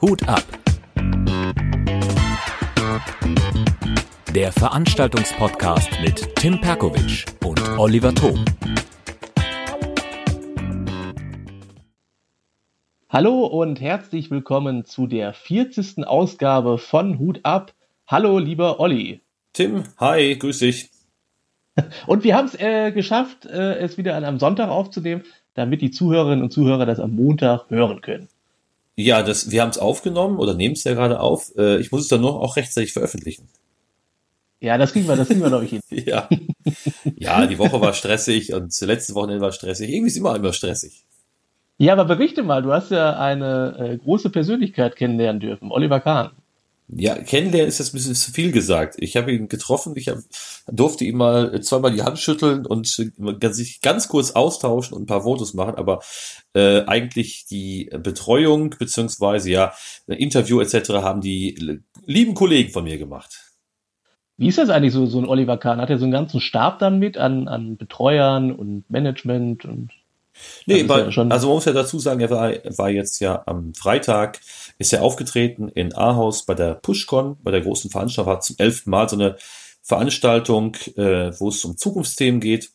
Hut ab. Der Veranstaltungspodcast mit Tim Perkovic und Oliver Thom. Hallo und herzlich willkommen zu der 40. Ausgabe von Hut ab. Hallo, lieber Olli. Tim, hi, grüß dich. Und wir haben es äh, geschafft, äh, es wieder an einem Sonntag aufzunehmen, damit die Zuhörerinnen und Zuhörer das am Montag hören können. Ja, das, wir haben es aufgenommen oder nehmen es ja gerade auf. Äh, ich muss es dann nur auch rechtzeitig veröffentlichen. Ja, das kriegen wir, das kriegen wir, glaube ich, hin. ja. ja, die Woche war stressig und letzte Wochenende war stressig. Irgendwie ist immer immer stressig. Ja, aber berichte mal, du hast ja eine äh, große Persönlichkeit kennenlernen dürfen, Oliver Kahn. Ja, kennenlernen ist jetzt ein bisschen zu viel gesagt. Ich habe ihn getroffen, ich hab, durfte ihm mal zweimal die Hand schütteln und sich ganz kurz austauschen und ein paar Fotos machen, aber äh, eigentlich die Betreuung beziehungsweise ja Interview etc. haben die lieben Kollegen von mir gemacht. Wie ist das eigentlich so, so ein Oliver Kahn? Hat er so einen ganzen Stab dann mit an, an Betreuern und Management und Nee, bei, ja also man muss ja dazu sagen, er war, war jetzt ja am Freitag, ist er aufgetreten in Ahaus bei der PushCon, bei der großen Veranstaltung, war zum elften Mal so eine Veranstaltung, äh, wo es um Zukunftsthemen geht.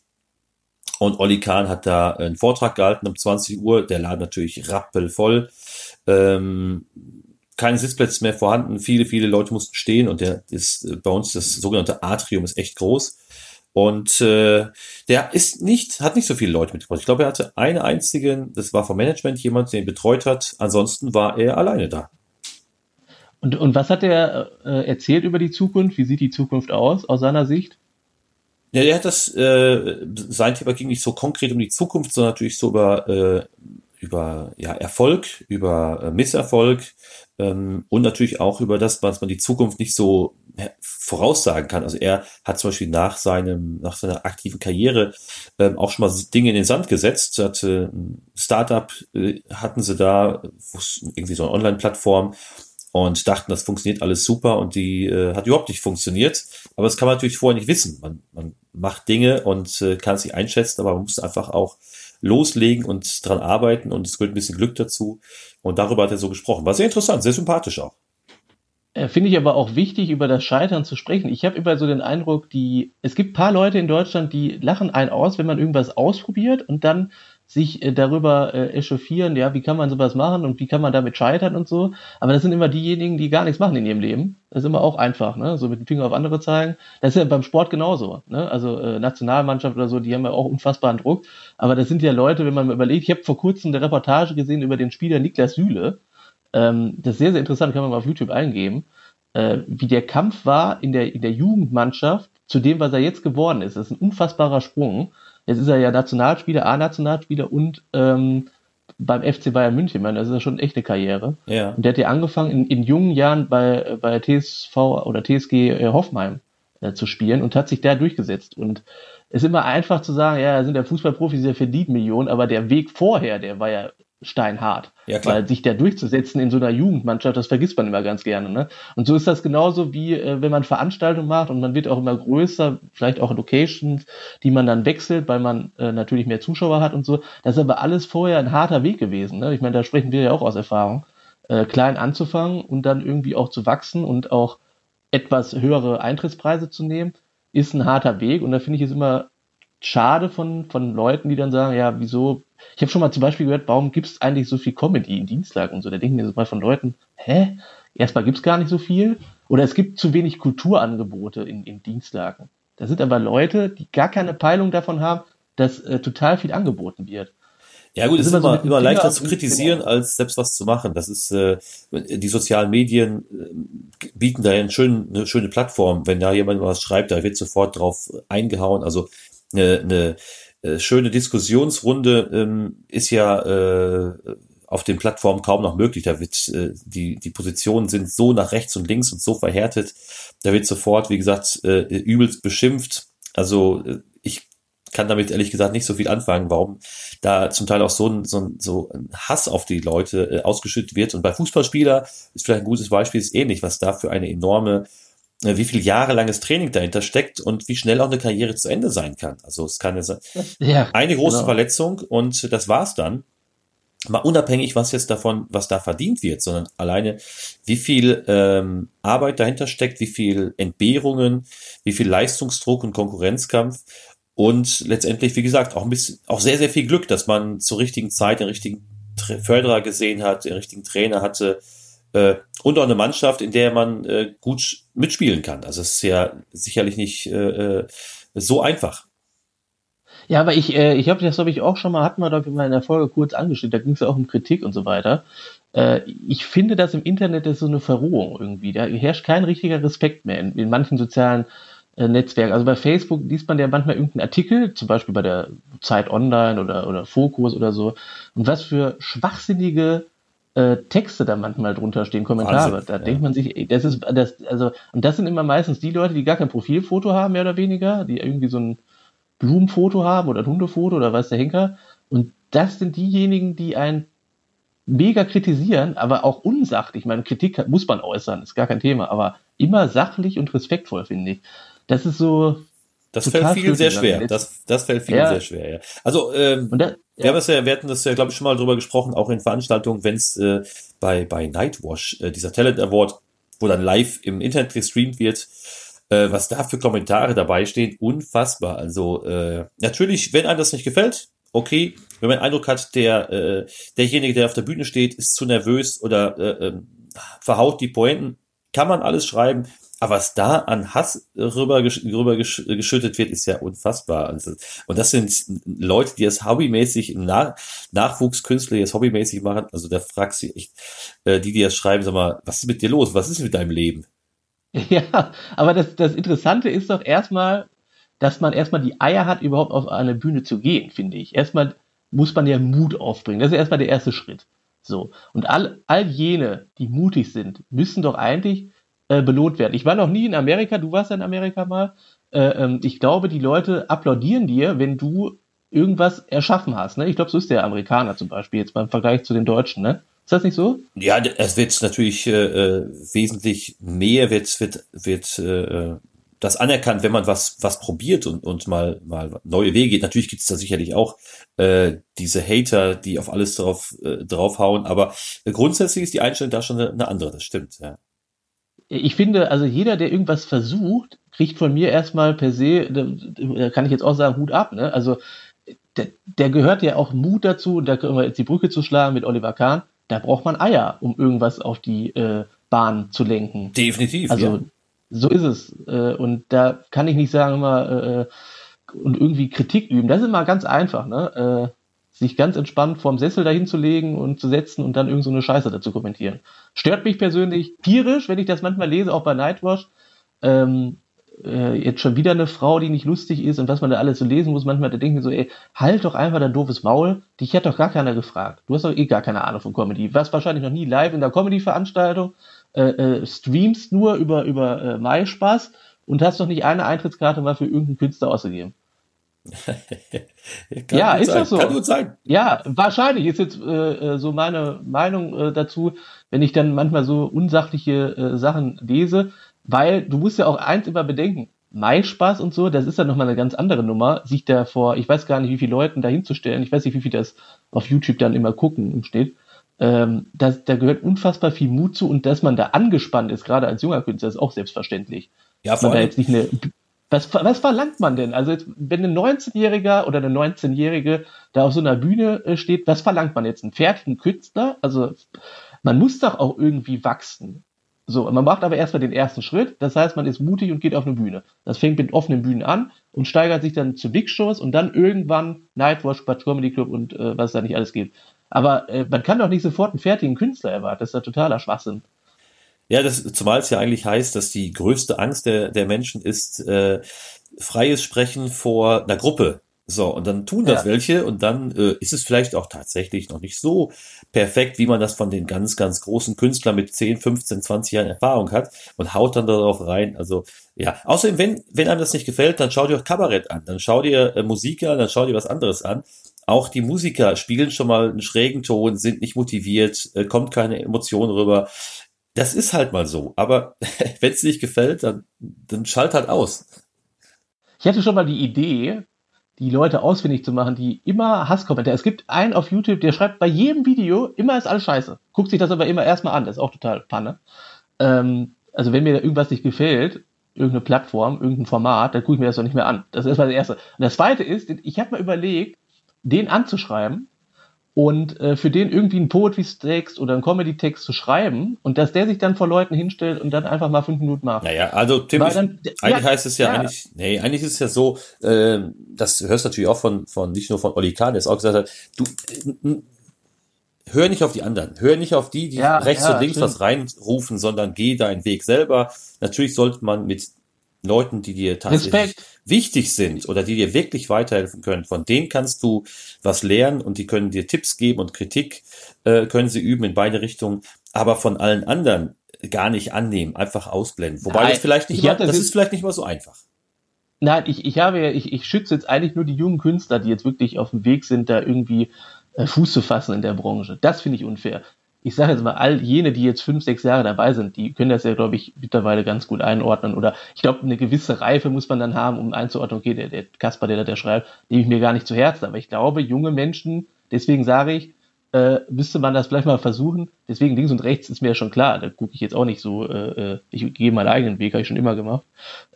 Und Olli Kahn hat da einen Vortrag gehalten um 20 Uhr, der Laden natürlich rappelvoll. Ähm, keine Sitzplätze mehr vorhanden, viele, viele Leute mussten stehen und der ist bei uns das sogenannte Atrium ist echt groß. Und äh, der ist nicht, hat nicht so viele Leute mitgebracht. Ich glaube, er hatte eine einzige, das war vom Management jemand, den betreut hat. Ansonsten war er alleine da. Und, und was hat er äh, erzählt über die Zukunft? Wie sieht die Zukunft aus, aus seiner Sicht? Ja, der hat das, äh, sein Thema ging nicht so konkret um die Zukunft, sondern natürlich so über, äh, über ja, Erfolg, über äh, Misserfolg ähm, und natürlich auch über das, was man die Zukunft nicht so voraussagen kann. Also er hat zum Beispiel nach seinem, nach seiner aktiven Karriere ähm, auch schon mal Dinge in den Sand gesetzt. Hatte ein Startup äh, hatten sie da, irgendwie so eine Online-Plattform und dachten, das funktioniert alles super und die äh, hat überhaupt nicht funktioniert. Aber das kann man natürlich vorher nicht wissen. Man, man macht Dinge und äh, kann sie einschätzen, aber man muss einfach auch loslegen und dran arbeiten und es gehört ein bisschen Glück dazu. Und darüber hat er so gesprochen. War sehr interessant, sehr sympathisch auch. Äh, finde ich aber auch wichtig, über das Scheitern zu sprechen. Ich habe immer so den Eindruck, die, es gibt paar Leute in Deutschland, die lachen einen aus, wenn man irgendwas ausprobiert und dann sich äh, darüber äh, echauffieren, ja, wie kann man sowas machen und wie kann man damit scheitern und so. Aber das sind immer diejenigen, die gar nichts machen in ihrem Leben. Das ist immer auch einfach, ne? So mit dem Finger auf andere zeigen. Das ist ja beim Sport genauso, ne? Also äh, Nationalmannschaft oder so, die haben ja auch unfassbaren Druck. Aber das sind ja Leute, wenn man mal überlegt, ich habe vor kurzem eine Reportage gesehen über den Spieler Niklas Süle, ähm, das ist sehr, sehr interessant, kann man mal auf YouTube eingeben, äh, wie der Kampf war in der, in der Jugendmannschaft zu dem, was er jetzt geworden ist. Das ist ein unfassbarer Sprung. Jetzt ist er ja Nationalspieler, A-Nationalspieler und ähm, beim FC Bayern München. Ich meine, das ist ja schon echt eine Karriere. Ja. Und der hat ja angefangen, in, in jungen Jahren bei, bei TSV oder TSG äh, Hoffenheim äh, zu spielen und hat sich da durchgesetzt. Und es ist immer einfach zu sagen, ja, sind der Fußballprofis, der verdient Millionen, aber der Weg vorher, der war ja steinhart. Ja. Weil sich da durchzusetzen in so einer Jugendmannschaft, das vergisst man immer ganz gerne. Ne? Und so ist das genauso wie, äh, wenn man Veranstaltungen macht und man wird auch immer größer, vielleicht auch Locations, die man dann wechselt, weil man äh, natürlich mehr Zuschauer hat und so. Das ist aber alles vorher ein harter Weg gewesen. Ne? Ich meine, da sprechen wir ja auch aus Erfahrung. Äh, klein anzufangen und dann irgendwie auch zu wachsen und auch etwas höhere Eintrittspreise zu nehmen, ist ein harter Weg. Und da finde ich es immer schade von, von Leuten, die dann sagen, ja, wieso ich habe schon mal zum Beispiel gehört, warum gibt es eigentlich so viel Comedy in Dienstlagen und so? Da denken wir so mal von Leuten, hä? Erstmal gibt es gar nicht so viel. Oder es gibt zu wenig Kulturangebote in, in Dienstlagen. Da sind aber Leute, die gar keine Peilung davon haben, dass äh, total viel angeboten wird. Ja gut, es ist immer, so immer leichter zu kritisieren, als selbst was zu machen. Das ist äh, die sozialen Medien äh, bieten da einen schönen, eine schöne Plattform. Wenn da jemand was schreibt, da wird sofort drauf eingehauen. Also eine, eine äh, schöne Diskussionsrunde ähm, ist ja äh, auf den Plattformen kaum noch möglich. Da wird äh, die die Positionen sind so nach rechts und links und so verhärtet. Da wird sofort, wie gesagt, äh, übelst beschimpft. Also äh, ich kann damit ehrlich gesagt nicht so viel anfangen, warum da zum Teil auch so ein, so ein, so ein Hass auf die Leute äh, ausgeschüttet wird. Und bei Fußballspieler ist vielleicht ein gutes Beispiel, ist ähnlich, was da für eine enorme wie viel jahrelanges Training dahinter steckt und wie schnell auch eine Karriere zu Ende sein kann. Also es kann ja, ja eine große genau. Verletzung und das war's dann. mal unabhängig, was jetzt davon, was da verdient wird, sondern alleine, wie viel ähm, Arbeit dahinter steckt, wie viel Entbehrungen, wie viel Leistungsdruck und Konkurrenzkampf und letztendlich, wie gesagt, auch ein bisschen, auch sehr, sehr viel Glück, dass man zur richtigen Zeit den richtigen Förderer gesehen hat, den richtigen Trainer hatte äh, und auch eine Mannschaft, in der man äh, gut mitspielen kann. Also es ist ja sicherlich nicht äh, äh so einfach. Ja, aber ich, äh, ich habe das habe ich auch schon mal, hatten wir doch in der Folge kurz angestellt, da ging es ja auch um Kritik und so weiter. Äh, ich finde, dass im Internet ist so eine Verrohung irgendwie. Da herrscht kein richtiger Respekt mehr in, in manchen sozialen äh, Netzwerken. Also bei Facebook liest man ja manchmal irgendeinen Artikel, zum Beispiel bei der Zeit Online oder, oder Fokus oder so. Und was für schwachsinnige äh, Texte da manchmal drunter stehen, Kommentare. Wahnsinn, da ja. denkt man sich, ey, das ist, das, also, und das sind immer meistens die Leute, die gar kein Profilfoto haben, mehr oder weniger, die irgendwie so ein Blumenfoto haben oder ein Hundefoto oder weiß der Henker. Und das sind diejenigen, die einen mega kritisieren, aber auch unsachlich. Ich meine, Kritik muss man äußern, ist gar kein Thema, aber immer sachlich und respektvoll, finde ich. Das ist so. Das fällt vielen sehr schwer. Das, das fällt vielen ja. sehr schwer, ja. Also, ähm, da, ja. wir haben es ja, wir hatten das ja, glaube ich, schon mal drüber gesprochen, auch in Veranstaltungen, wenn es äh, bei, bei Nightwash, äh, dieser Talent Award, wo dann live im Internet gestreamt wird, äh, was da für Kommentare dabei stehen, unfassbar. Also, äh, natürlich, wenn einem das nicht gefällt, okay, wenn man den Eindruck hat, der, äh, derjenige, der auf der Bühne steht, ist zu nervös oder äh, äh, verhaut die Pointen, kann man alles schreiben. Aber was da an Hass rüber, rüber geschüttet wird, ist ja unfassbar. Also, und das sind Leute, die das hobbymäßig, Nach Nachwuchskünstler, die das hobbymäßig machen. Also da fragst du echt, äh, die, die das schreiben, sag mal, was ist mit dir los? Was ist mit deinem Leben? Ja, aber das, das Interessante ist doch erstmal, dass man erstmal die Eier hat, überhaupt auf eine Bühne zu gehen, finde ich. Erstmal muss man ja Mut aufbringen. Das ist erstmal der erste Schritt. So. Und all, all jene, die mutig sind, müssen doch eigentlich äh, belohnt werden. Ich war noch nie in Amerika, du warst ja in Amerika mal. Äh, ähm, ich glaube, die Leute applaudieren dir, wenn du irgendwas erschaffen hast. Ne? Ich glaube, so ist der Amerikaner zum Beispiel jetzt beim Vergleich zu den Deutschen. Ne? Ist das nicht so? Ja, es wird natürlich äh, äh, wesentlich mehr wird wird wird äh, das anerkannt, wenn man was was probiert und und mal mal neue Wege geht. Natürlich gibt es da sicherlich auch äh, diese Hater, die auf alles drauf äh, draufhauen, aber äh, grundsätzlich ist die Einstellung da schon eine, eine andere. Das stimmt. Ja ich finde, also jeder, der irgendwas versucht, kriegt von mir erstmal per se, da kann ich jetzt auch sagen, Hut ab, ne? Also der, der gehört ja auch Mut dazu, und da können wir jetzt die Brücke zu schlagen mit Oliver Kahn, da braucht man Eier, um irgendwas auf die äh, Bahn zu lenken. Definitiv. Also ja. So ist es. Äh, und da kann ich nicht sagen immer äh, und irgendwie Kritik üben. Das ist immer ganz einfach, ne? Äh, sich ganz entspannt vorm Sessel dahin zu und zu setzen und dann irgend so eine Scheiße dazu kommentieren. Stört mich persönlich tierisch, wenn ich das manchmal lese, auch bei Nightwash. Ähm, äh, jetzt schon wieder eine Frau, die nicht lustig ist und was man da alles so lesen muss. Manchmal da denken so, ey, halt doch einfach dein doofes Maul. Dich hat doch gar keiner gefragt. Du hast doch eh gar keine Ahnung von Comedy. Warst wahrscheinlich noch nie live in der Comedy-Veranstaltung, äh, äh, streamst nur über, über äh, MySpaß und hast doch nicht eine Eintrittskarte mal für irgendeinen Künstler ausgegeben. ja, ist sein. das so? Kann gut sein. Ja, wahrscheinlich ist jetzt äh, äh, so meine Meinung äh, dazu, wenn ich dann manchmal so unsachliche äh, Sachen lese, weil du musst ja auch eins immer bedenken, MySpaß und so, das ist ja nochmal eine ganz andere Nummer, sich da vor, ich weiß gar nicht, wie viele Leuten da hinzustellen, ich weiß nicht, wie viel das auf YouTube dann immer gucken steht, ähm, das, da gehört unfassbar viel Mut zu und dass man da angespannt ist, gerade als junger Künstler, ist auch selbstverständlich. Ja, vor allem, da jetzt nicht eine was, was verlangt man denn? Also jetzt, wenn ein 19-Jähriger oder eine 19-Jährige da auf so einer Bühne äh, steht, was verlangt man jetzt? Einen fertigen Künstler? Also man muss doch auch irgendwie wachsen. So, man macht aber erstmal den ersten Schritt. Das heißt, man ist mutig und geht auf eine Bühne. Das fängt mit offenen Bühnen an und steigert sich dann zu Big Shows und dann irgendwann Nightwatch, Bad Comedy Club und äh, was da nicht alles gibt. Aber äh, man kann doch nicht sofort einen fertigen Künstler erwarten. Das ist ja totaler Schwachsinn. Ja, das, zumal es ja eigentlich heißt, dass die größte Angst der, der Menschen ist äh, freies Sprechen vor einer Gruppe. So, und dann tun das ja. welche und dann äh, ist es vielleicht auch tatsächlich noch nicht so perfekt, wie man das von den ganz, ganz großen Künstlern mit 10, 15, 20 Jahren Erfahrung hat und haut dann darauf rein. Also ja, außerdem, wenn, wenn einem das nicht gefällt, dann schau dir auch Kabarett an, dann schau dir äh, Musiker an, dann schau dir was anderes an. Auch die Musiker spielen schon mal einen schrägen Ton, sind nicht motiviert, äh, kommt keine Emotion rüber. Das ist halt mal so. Aber wenn es nicht gefällt, dann, dann schalt halt aus. Ich hatte schon mal die Idee, die Leute ausfindig zu machen, die immer Hasskommentare. Es gibt einen auf YouTube, der schreibt bei jedem Video, immer ist alles scheiße. Guckt sich das aber immer erstmal an, das ist auch total Panne. Ähm, also wenn mir da irgendwas nicht gefällt, irgendeine Plattform, irgendein Format, dann gucke ich mir das doch nicht mehr an. Das ist erstmal das Erste. Und das Zweite ist, ich habe mal überlegt, den anzuschreiben und äh, für den irgendwie einen Poetry-Text oder einen Comedy-Text zu schreiben und dass der sich dann vor Leuten hinstellt und dann einfach mal fünf Minuten macht. Naja, also Tim, ich, dann, eigentlich ja, heißt es ja, ja, eigentlich, nee, eigentlich ist es ja so, äh, das hörst du natürlich auch von, von nicht nur von Olli Kahn, der es auch gesagt hat, du äh, hör nicht auf die anderen, hör nicht auf die, die ja, rechts und links stimmt. was reinrufen, sondern geh deinen Weg selber. Natürlich sollte man mit Leuten, die dir tatsächlich Respekt. wichtig sind oder die dir wirklich weiterhelfen können, von denen kannst du was lernen und die können dir Tipps geben und Kritik äh, können sie üben in beide Richtungen, aber von allen anderen gar nicht annehmen, einfach ausblenden. Wobei Nein, das vielleicht nicht, immer, das, das ist vielleicht nicht mal so einfach. Nein, ich, ich habe ja, ich, ich schütze jetzt eigentlich nur die jungen Künstler, die jetzt wirklich auf dem Weg sind, da irgendwie äh, Fuß zu fassen in der Branche. Das finde ich unfair ich sage jetzt mal, all jene, die jetzt fünf, sechs Jahre dabei sind, die können das ja, glaube ich, mittlerweile ganz gut einordnen. Oder ich glaube, eine gewisse Reife muss man dann haben, um einzuordnen, okay, der, der Kasper, der da der schreibt, nehme ich mir gar nicht zu Herzen. Aber ich glaube, junge Menschen, deswegen sage ich, äh, müsste man das vielleicht mal versuchen. Deswegen links und rechts ist mir ja schon klar. Da gucke ich jetzt auch nicht so, äh, äh ich gehe meinen eigenen Weg, habe ich schon immer gemacht.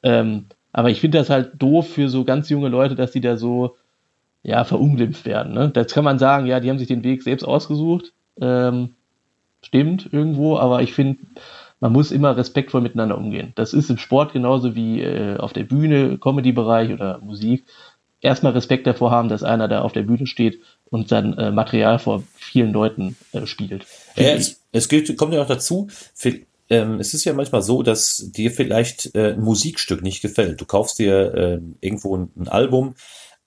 Ähm, aber ich finde das halt doof für so ganz junge Leute, dass die da so ja, verunglimpft werden. Ne? Das kann man sagen, ja, die haben sich den Weg selbst ausgesucht. Ähm, stimmt irgendwo, aber ich finde, man muss immer respektvoll miteinander umgehen. Das ist im Sport genauso wie äh, auf der Bühne, Comedy-Bereich oder Musik. Erstmal Respekt davor haben, dass einer da auf der Bühne steht und sein äh, Material vor vielen Leuten äh, spielt. Ja, es, es gilt, kommt ja auch dazu, für, ähm, es ist ja manchmal so, dass dir vielleicht äh, ein Musikstück nicht gefällt. Du kaufst dir äh, irgendwo ein, ein Album,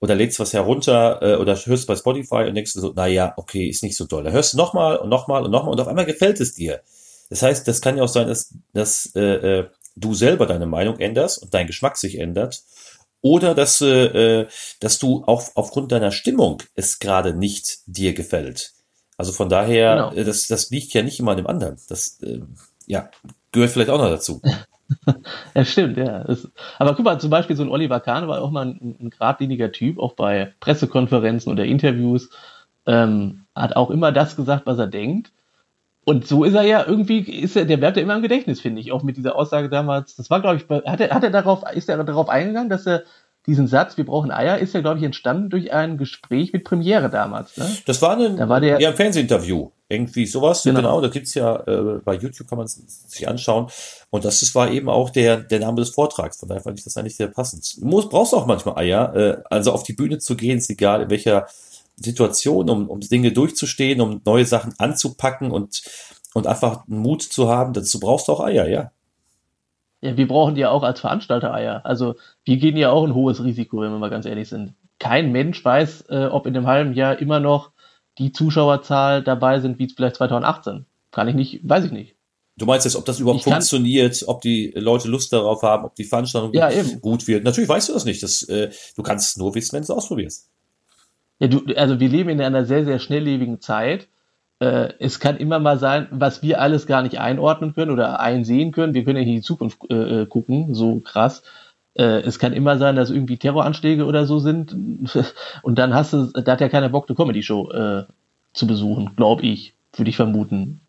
oder lädst was herunter äh, oder hörst bei Spotify und denkst du so, naja, okay, ist nicht so doll. Da hörst du nochmal und nochmal und nochmal und auf einmal gefällt es dir. Das heißt, das kann ja auch sein, dass, dass äh, äh, du selber deine Meinung änderst und dein Geschmack sich ändert. Oder dass, äh, äh dass du auch aufgrund deiner Stimmung es gerade nicht dir gefällt. Also von daher, genau. Äh, das, das liegt ja nicht immer an dem anderen. Das äh, ja, gehört vielleicht auch noch dazu. ja, stimmt, ja. Das, aber guck mal, zum Beispiel so ein Oliver Kahn war auch mal ein, ein geradliniger Typ, auch bei Pressekonferenzen oder Interviews. Ähm, hat auch immer das gesagt, was er denkt. Und so ist er ja irgendwie, ist er, der bleibt ja immer im Gedächtnis, finde ich, auch mit dieser Aussage damals. Das war, glaube ich, hat er, hat er darauf, ist er darauf eingegangen, dass er diesen Satz, wir brauchen Eier, ist ja, glaube ich, entstanden durch ein Gespräch mit Premiere damals. Ne? Das war, ein, da war der, ja, ein Fernsehinterview. Irgendwie sowas. Genau, genau da gibt's ja, äh, bei YouTube kann man es sich anschauen. Und das ist, war eben auch der, der Name des Vortrags. Von daher fand ich das eigentlich sehr passend. Du musst, brauchst auch manchmal Eier. Äh, also auf die Bühne zu gehen, ist egal in welcher Situation, um, um Dinge durchzustehen, um neue Sachen anzupacken und, und einfach Mut zu haben. Dazu brauchst du auch Eier, ja. Ja, wir brauchen ja auch als Veranstalter Eier. Also wir gehen ja auch ein hohes Risiko, wenn wir mal ganz ehrlich sind. Kein Mensch weiß, äh, ob in einem halben Jahr immer noch die Zuschauerzahl dabei sind, wie es vielleicht 2018. Kann ich nicht, weiß ich nicht. Du meinst jetzt, ob das überhaupt ich funktioniert, ob die Leute Lust darauf haben, ob die Veranstaltung ja, gut wird. Natürlich weißt du das nicht. Das, äh, du kannst es nur wissen, wenn du es ausprobierst. Ja, du, also wir leben in einer sehr, sehr schnelllebigen Zeit äh, es kann immer mal sein, was wir alles gar nicht einordnen können oder einsehen können. Wir können ja in die Zukunft äh, äh, gucken, so krass. Äh, es kann immer sein, dass irgendwie Terroranschläge oder so sind. Und dann hast du, da hat ja keiner Bock, eine Comedy-Show äh, zu besuchen, glaube ich, würde ich vermuten.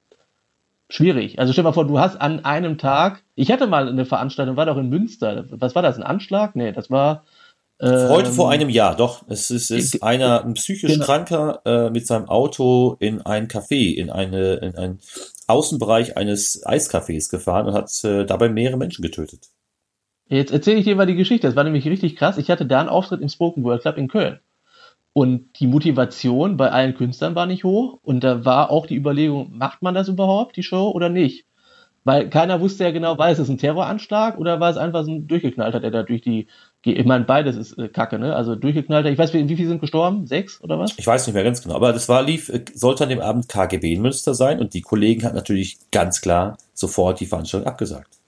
Schwierig. Also stell mal vor, du hast an einem Tag, ich hatte mal eine Veranstaltung, war doch in Münster. Was war das? Ein Anschlag? Nee, das war Heute vor ähm, einem Jahr, doch. Es ist, ist einer, ein psychisch genau. Kranker äh, mit seinem Auto in ein Café, in eine, in einen Außenbereich eines Eiscafés gefahren und hat äh, dabei mehrere Menschen getötet. Jetzt erzähle ich dir mal die Geschichte. Das war nämlich richtig krass. Ich hatte da einen Auftritt im Spoken Word Club in Köln. Und die Motivation bei allen Künstlern war nicht hoch. Und da war auch die Überlegung, macht man das überhaupt, die Show, oder nicht? Weil keiner wusste ja genau, war es ein Terroranschlag oder war es einfach so ein durchgeknallter, der da durch die ich meine, beides ist äh, Kacke, ne? Also durchgeknallter. Ich weiß, wie, wie viele sind gestorben? Sechs oder was? Ich weiß nicht mehr ganz genau. Aber das war lief, äh, sollte an dem Abend KGB in Münster sein und die Kollegen hat natürlich ganz klar sofort die Veranstaltung abgesagt.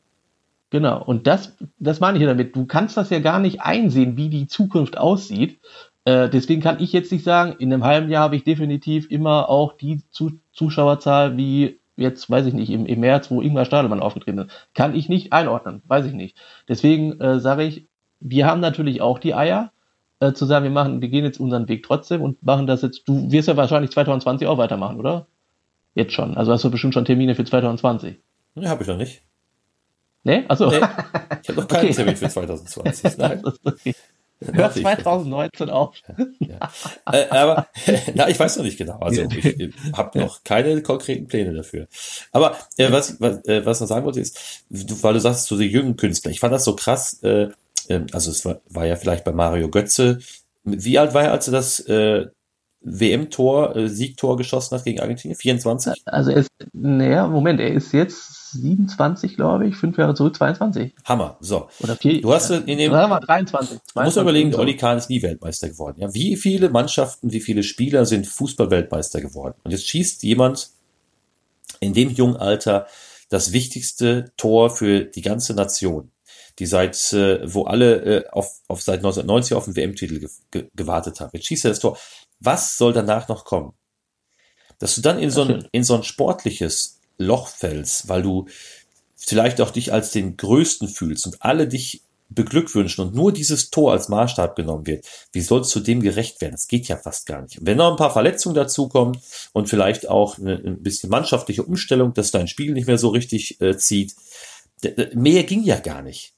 Genau. Und das, das meine ich ja damit. Du kannst das ja gar nicht einsehen, wie die Zukunft aussieht. Äh, deswegen kann ich jetzt nicht sagen, in einem halben Jahr habe ich definitiv immer auch die Zu Zuschauerzahl wie jetzt, weiß ich nicht, im, im März, wo Ingmar Stadelmann aufgetreten ist. Kann ich nicht einordnen, weiß ich nicht. Deswegen äh, sage ich, wir haben natürlich auch die Eier, äh, zu sagen, wir machen, wir gehen jetzt unseren Weg trotzdem und machen das jetzt. Du wirst ja wahrscheinlich 2020 auch weitermachen, oder? Jetzt schon. Also hast du bestimmt schon Termine für 2020. Ne, habe ich noch nicht. Nee? Achso. Nee, ich habe noch keinen okay. Termin für 2020. Nein. okay. Hört 2019 auf. Ja. Äh, aber na, ich weiß noch nicht genau. Also ich, ich habe noch keine konkreten Pläne dafür. Aber äh, was, was, äh, was ich sagen wollte ist, du, weil du sagst, so die jungen Künstler, ich fand das so krass, äh, äh, also es war, war ja vielleicht bei Mario Götze. Wie alt war er, als er das äh, WM-Tor, äh, Siegtor geschossen hat gegen Argentinien? 24? Also er ist, naja, Moment, er ist jetzt 27, glaube ich, fünf Jahre zurück, 22. Hammer, so. Oder vier. Du hast in dem. Wir 23. Du musst überlegen, Olli Kahn ist nie Weltmeister geworden. Ja, wie viele Mannschaften, wie viele Spieler sind Fußball-Weltmeister geworden? Und jetzt schießt jemand in dem jungen Alter das wichtigste Tor für die ganze Nation die seit, äh, wo alle äh, auf, auf seit 1990 auf den WM-Titel ge ge gewartet haben. Jetzt schießt er das Tor. Was soll danach noch kommen? Dass du dann in so ein, in so ein sportliches Loch fällst, weil du vielleicht auch dich als den Größten fühlst und alle dich beglückwünschen und nur dieses Tor als Maßstab genommen wird, wie sollst du dem gerecht werden? Das geht ja fast gar nicht. Wenn noch ein paar Verletzungen dazukommen und vielleicht auch ein bisschen mannschaftliche Umstellung, dass dein Spiel nicht mehr so richtig äh, zieht, mehr ging ja gar nicht.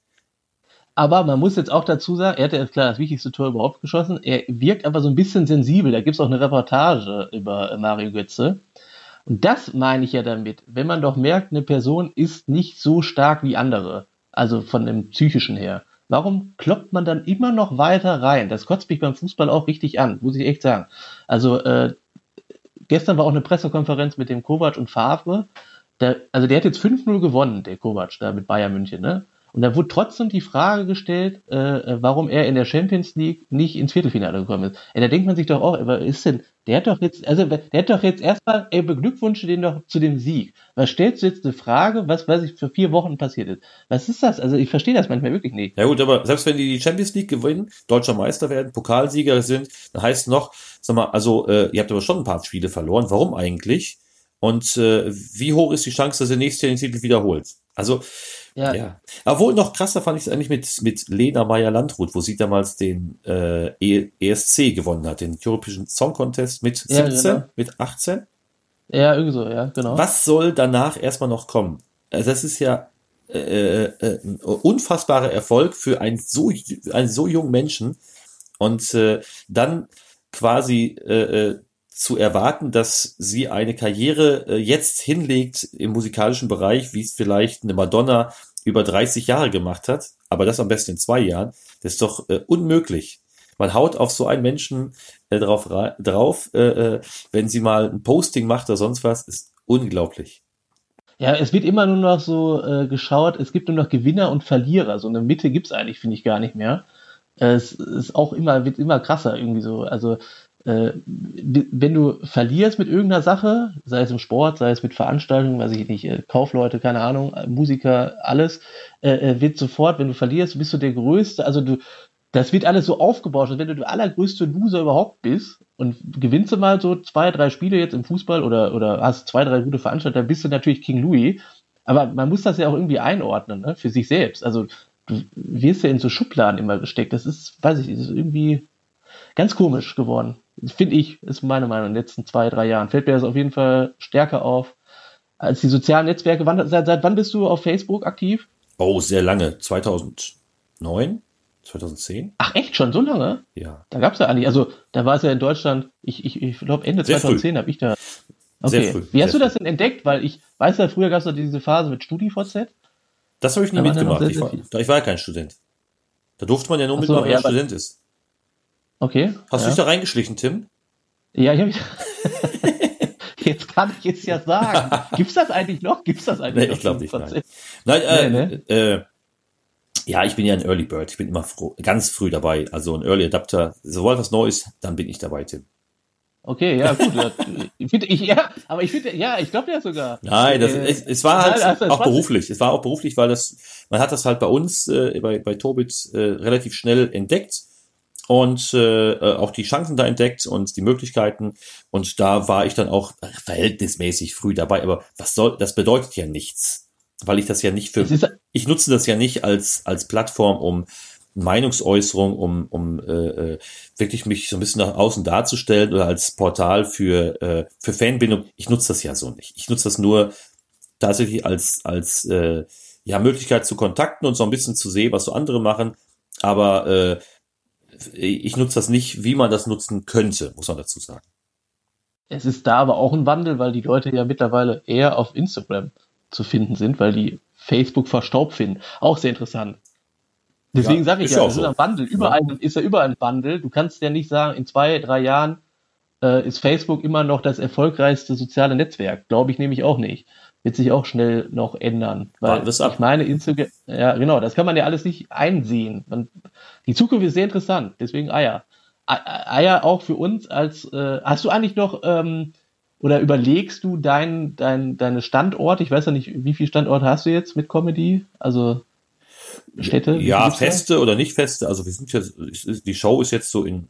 Aber man muss jetzt auch dazu sagen, er hat ja klar das wichtigste Tor überhaupt geschossen. Er wirkt aber so ein bisschen sensibel. Da gibt es auch eine Reportage über Mario Götze. Und das meine ich ja damit. Wenn man doch merkt, eine Person ist nicht so stark wie andere, also von dem psychischen her, warum kloppt man dann immer noch weiter rein? Das kotzt mich beim Fußball auch richtig an, muss ich echt sagen. Also äh, gestern war auch eine Pressekonferenz mit dem Kovac und Favre. Der, also der hat jetzt 5-0 gewonnen, der Kovac, da mit Bayern München, ne? Und da wurde trotzdem die Frage gestellt, äh, warum er in der Champions League nicht ins Viertelfinale gekommen ist. Ja, da denkt man sich doch auch, aber ist denn, der hat doch jetzt, also der hat doch jetzt erstmal, ey, beglückwünsche den doch zu dem Sieg. Was stellst du jetzt eine Frage, was weiß ich für vier Wochen passiert ist? Was ist das? Also ich verstehe das manchmal wirklich nicht. Ja gut, aber selbst wenn die die Champions League gewinnen, deutscher Meister werden, Pokalsieger sind, dann heißt noch, sag mal, also äh, ihr habt aber schon ein paar Spiele verloren. Warum eigentlich? Und äh, wie hoch ist die Chance, dass ihr nächstes Jahr den Titel wiederholt? Also ja. ja. Obwohl noch krasser fand ich es eigentlich mit, mit Lena Meyer-Landrut, wo sie damals den äh, ESC gewonnen hat, den European Song Contest mit 17, ja, genau. mit 18. Ja, irgendwie so, ja, genau. Was soll danach erstmal noch kommen? Also das ist ja äh, äh, ein unfassbarer Erfolg für einen so, einen so jungen Menschen und äh, dann quasi äh, äh zu erwarten, dass sie eine Karriere äh, jetzt hinlegt im musikalischen Bereich, wie es vielleicht eine Madonna über 30 Jahre gemacht hat, aber das am besten in zwei Jahren, das ist doch äh, unmöglich. Man haut auf so einen Menschen äh, drauf, drauf äh, äh, wenn sie mal ein Posting macht oder sonst was, ist unglaublich. Ja, es wird immer nur noch so äh, geschaut, es gibt nur noch Gewinner und Verlierer. So eine Mitte gibt's eigentlich, finde ich, gar nicht mehr. Es ist auch immer, wird immer krasser irgendwie so. Also äh, wenn du verlierst mit irgendeiner Sache, sei es im Sport, sei es mit Veranstaltungen, weiß ich nicht, äh, Kaufleute, keine Ahnung, äh, Musiker, alles, äh, äh, wird sofort, wenn du verlierst, bist du der Größte, also du, das wird alles so aufgebaut, als wenn du der allergrößte Loser überhaupt bist und gewinnst du mal so zwei, drei Spiele jetzt im Fußball oder, oder hast zwei, drei gute Veranstalter, bist du natürlich King Louis. Aber man muss das ja auch irgendwie einordnen, ne, für sich selbst. Also du wirst ja in so Schubladen immer gesteckt. Das ist, weiß ich, das ist irgendwie ganz komisch geworden. Finde ich, ist meine Meinung in den letzten zwei, drei Jahren. Fällt mir das auf jeden Fall stärker auf als die sozialen Netzwerke. Wann, seit, seit wann bist du auf Facebook aktiv? Oh, sehr lange. 2009? 2010? Ach echt, schon so lange? Ja. Da gab es ja eigentlich, also da war es ja in Deutschland, ich, ich, ich glaube Ende sehr 2010 habe ich da. Okay. Sehr früh. Wie hast du das denn entdeckt? Weil ich weiß ja, früher gab es ja diese Phase mit StudiVZ. Das habe ich nie da mitgemacht. Ich war, ich war ja kein Student. Da durfte man ja nur so, mitmachen, wenn man ja, Student ist. Okay. Hast ja. du dich da reingeschlichen, Tim? Ja, ich habe Jetzt kann ich es ja sagen. Gibt's das eigentlich noch? Gibt's das eigentlich nee, noch? Ich glaube nicht. Nein, nein äh, nee, nee. Äh, ja, ich bin ja ein Early Bird. Ich bin immer froh, ganz früh dabei. Also ein Early Adapter. Sobald was Neues, dann bin ich dabei, Tim. Okay, ja, gut. ich finde, ich, ja, aber ich finde, ja, ich glaube ja sogar. Nein, das, es, es war halt also, auch beruflich. Es war auch beruflich, weil das, man hat das halt bei uns, äh, bei, bei Tobit, äh, relativ schnell entdeckt und äh, äh, auch die Chancen da entdeckt und die Möglichkeiten. Und da war ich dann auch verhältnismäßig früh dabei. Aber was soll, das bedeutet ja nichts. Weil ich das ja nicht für, ich nutze das ja nicht als, als Plattform, um Meinungsäußerung, um, um äh, äh, wirklich mich so ein bisschen nach außen darzustellen oder als Portal für, äh, für Fanbindung. Ich nutze das ja so nicht. Ich nutze das nur tatsächlich als, als äh, ja, Möglichkeit zu kontakten und so ein bisschen zu sehen, was so andere machen. Aber äh, ich nutze das nicht, wie man das nutzen könnte, muss man dazu sagen. Es ist da aber auch ein Wandel, weil die Leute ja mittlerweile eher auf Instagram zu finden sind, weil die Facebook verstaubt finden. Auch sehr interessant. Deswegen ja, sage ich ja, es so. ist ein Wandel. Überall ja. ist ja überall ein Wandel. Du kannst ja nicht sagen, in zwei, drei Jahren äh, ist Facebook immer noch das erfolgreichste soziale Netzwerk. Glaube ich nämlich auch nicht. Wird sich auch schnell noch ändern. Weil ich meine, Instagram, ja genau, das kann man ja alles nicht einsehen. Man, die Zukunft ist sehr interessant. Deswegen Eier. Eier auch für uns als, äh, hast du eigentlich noch, ähm, oder überlegst du dein, dein, deine Standorte? Ich weiß ja nicht, wie viele Standorte hast du jetzt mit Comedy? Also Städte? Ja, feste oder nicht feste. Also wir sind jetzt, die Show ist jetzt so in